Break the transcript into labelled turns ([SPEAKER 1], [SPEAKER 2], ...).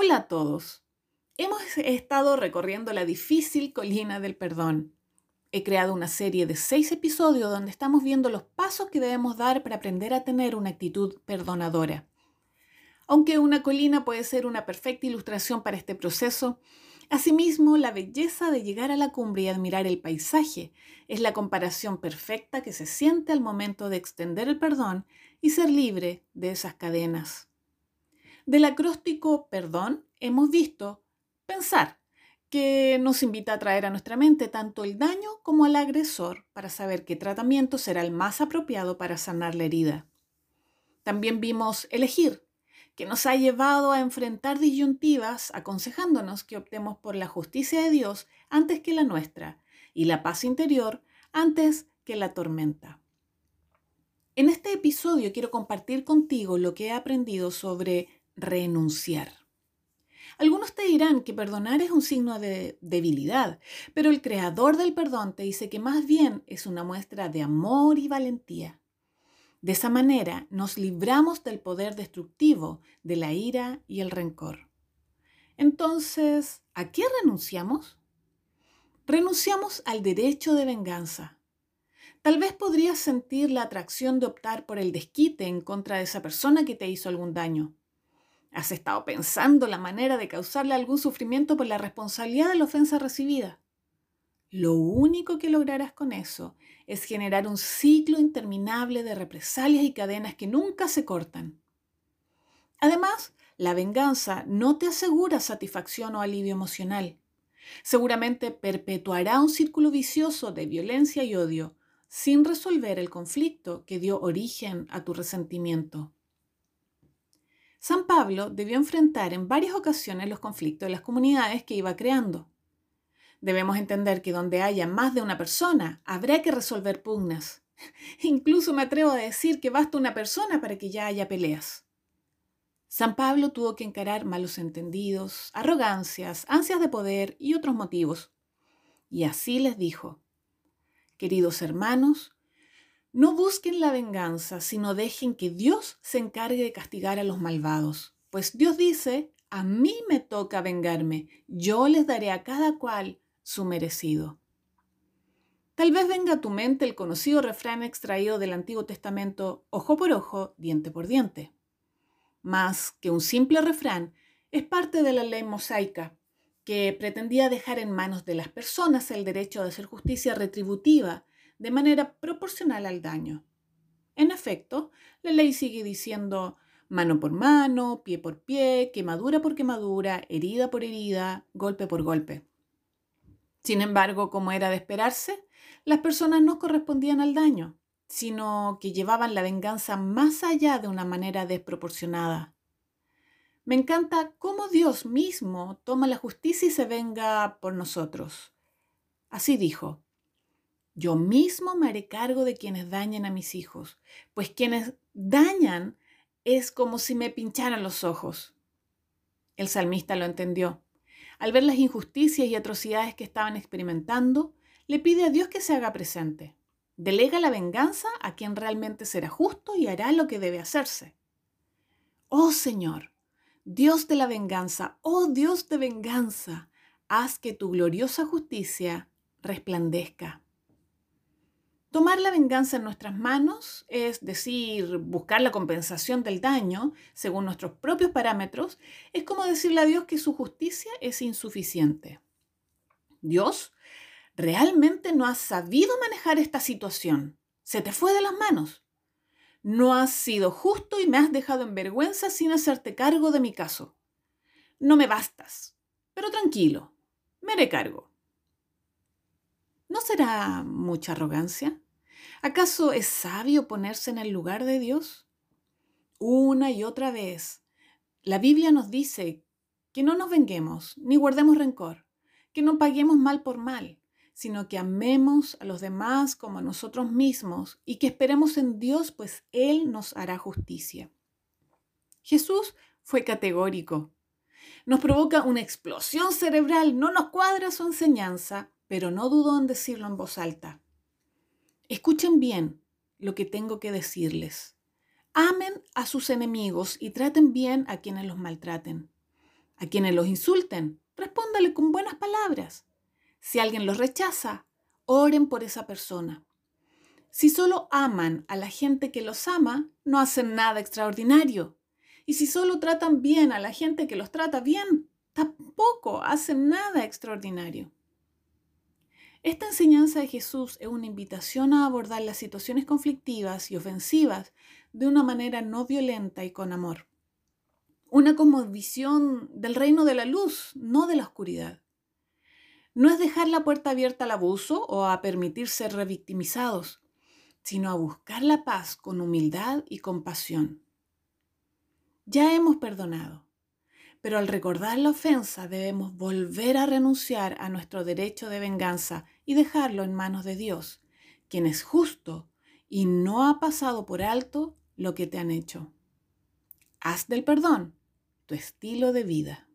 [SPEAKER 1] Hola a todos. Hemos estado recorriendo la difícil colina del perdón. He creado una serie de seis episodios donde estamos viendo los pasos que debemos dar para aprender a tener una actitud perdonadora. Aunque una colina puede ser una perfecta ilustración para este proceso, asimismo la belleza de llegar a la cumbre y admirar el paisaje es la comparación perfecta que se siente al momento de extender el perdón y ser libre de esas cadenas. Del acróstico perdón hemos visto pensar, que nos invita a traer a nuestra mente tanto el daño como al agresor para saber qué tratamiento será el más apropiado para sanar la herida. También vimos elegir, que nos ha llevado a enfrentar disyuntivas aconsejándonos que optemos por la justicia de Dios antes que la nuestra y la paz interior antes que la tormenta. En este episodio quiero compartir contigo lo que he aprendido sobre renunciar. Algunos te dirán que perdonar es un signo de debilidad, pero el creador del perdón te dice que más bien es una muestra de amor y valentía. De esa manera nos libramos del poder destructivo de la ira y el rencor. Entonces, ¿a qué renunciamos? Renunciamos al derecho de venganza. Tal vez podrías sentir la atracción de optar por el desquite en contra de esa persona que te hizo algún daño. ¿Has estado pensando la manera de causarle algún sufrimiento por la responsabilidad de la ofensa recibida? Lo único que lograrás con eso es generar un ciclo interminable de represalias y cadenas que nunca se cortan. Además, la venganza no te asegura satisfacción o alivio emocional. Seguramente perpetuará un círculo vicioso de violencia y odio sin resolver el conflicto que dio origen a tu resentimiento. San Pablo debió enfrentar en varias ocasiones los conflictos de las comunidades que iba creando. Debemos entender que donde haya más de una persona, habrá que resolver pugnas. Incluso me atrevo a decir que basta una persona para que ya haya peleas. San Pablo tuvo que encarar malos entendidos, arrogancias, ansias de poder y otros motivos. Y así les dijo, queridos hermanos, no busquen la venganza, sino dejen que Dios se encargue de castigar a los malvados. Pues Dios dice, a mí me toca vengarme, yo les daré a cada cual su merecido. Tal vez venga a tu mente el conocido refrán extraído del Antiguo Testamento, ojo por ojo, diente por diente. Más que un simple refrán, es parte de la ley mosaica, que pretendía dejar en manos de las personas el derecho de hacer justicia retributiva de manera proporcional al daño. En efecto, la ley sigue diciendo mano por mano, pie por pie, quemadura por quemadura, herida por herida, golpe por golpe. Sin embargo, como era de esperarse, las personas no correspondían al daño, sino que llevaban la venganza más allá de una manera desproporcionada. Me encanta cómo Dios mismo toma la justicia y se venga por nosotros. Así dijo, yo mismo me haré cargo de quienes dañan a mis hijos, pues quienes dañan es como si me pincharan los ojos. El salmista lo entendió. Al ver las injusticias y atrocidades que estaban experimentando, le pide a Dios que se haga presente. Delega la venganza a quien realmente será justo y hará lo que debe hacerse. Oh Señor, Dios de la venganza, oh Dios de venganza, haz que tu gloriosa justicia resplandezca. Tomar la venganza en nuestras manos, es decir, buscar la compensación del daño según nuestros propios parámetros, es como decirle a Dios que su justicia es insuficiente. Dios realmente no ha sabido manejar esta situación. Se te fue de las manos. No has sido justo y me has dejado en vergüenza sin hacerte cargo de mi caso. No me bastas, pero tranquilo, me haré cargo. ¿No será mucha arrogancia? ¿Acaso es sabio ponerse en el lugar de Dios? Una y otra vez, la Biblia nos dice que no nos venguemos ni guardemos rencor, que no paguemos mal por mal, sino que amemos a los demás como a nosotros mismos y que esperemos en Dios, pues Él nos hará justicia. Jesús fue categórico. Nos provoca una explosión cerebral, no nos cuadra su enseñanza, pero no dudo en decirlo en voz alta. Escuchen bien lo que tengo que decirles. Amen a sus enemigos y traten bien a quienes los maltraten. A quienes los insulten, respóndale con buenas palabras. Si alguien los rechaza, oren por esa persona. Si solo aman a la gente que los ama, no hacen nada extraordinario. Y si solo tratan bien a la gente que los trata bien, tampoco hacen nada extraordinario. Esta enseñanza de Jesús es una invitación a abordar las situaciones conflictivas y ofensivas de una manera no violenta y con amor. Una visión del reino de la luz, no de la oscuridad. No es dejar la puerta abierta al abuso o a permitir ser revictimizados, sino a buscar la paz con humildad y compasión. Ya hemos perdonado, pero al recordar la ofensa debemos volver a renunciar a nuestro derecho de venganza y dejarlo en manos de Dios, quien es justo y no ha pasado por alto lo que te han hecho. Haz del perdón tu estilo de vida.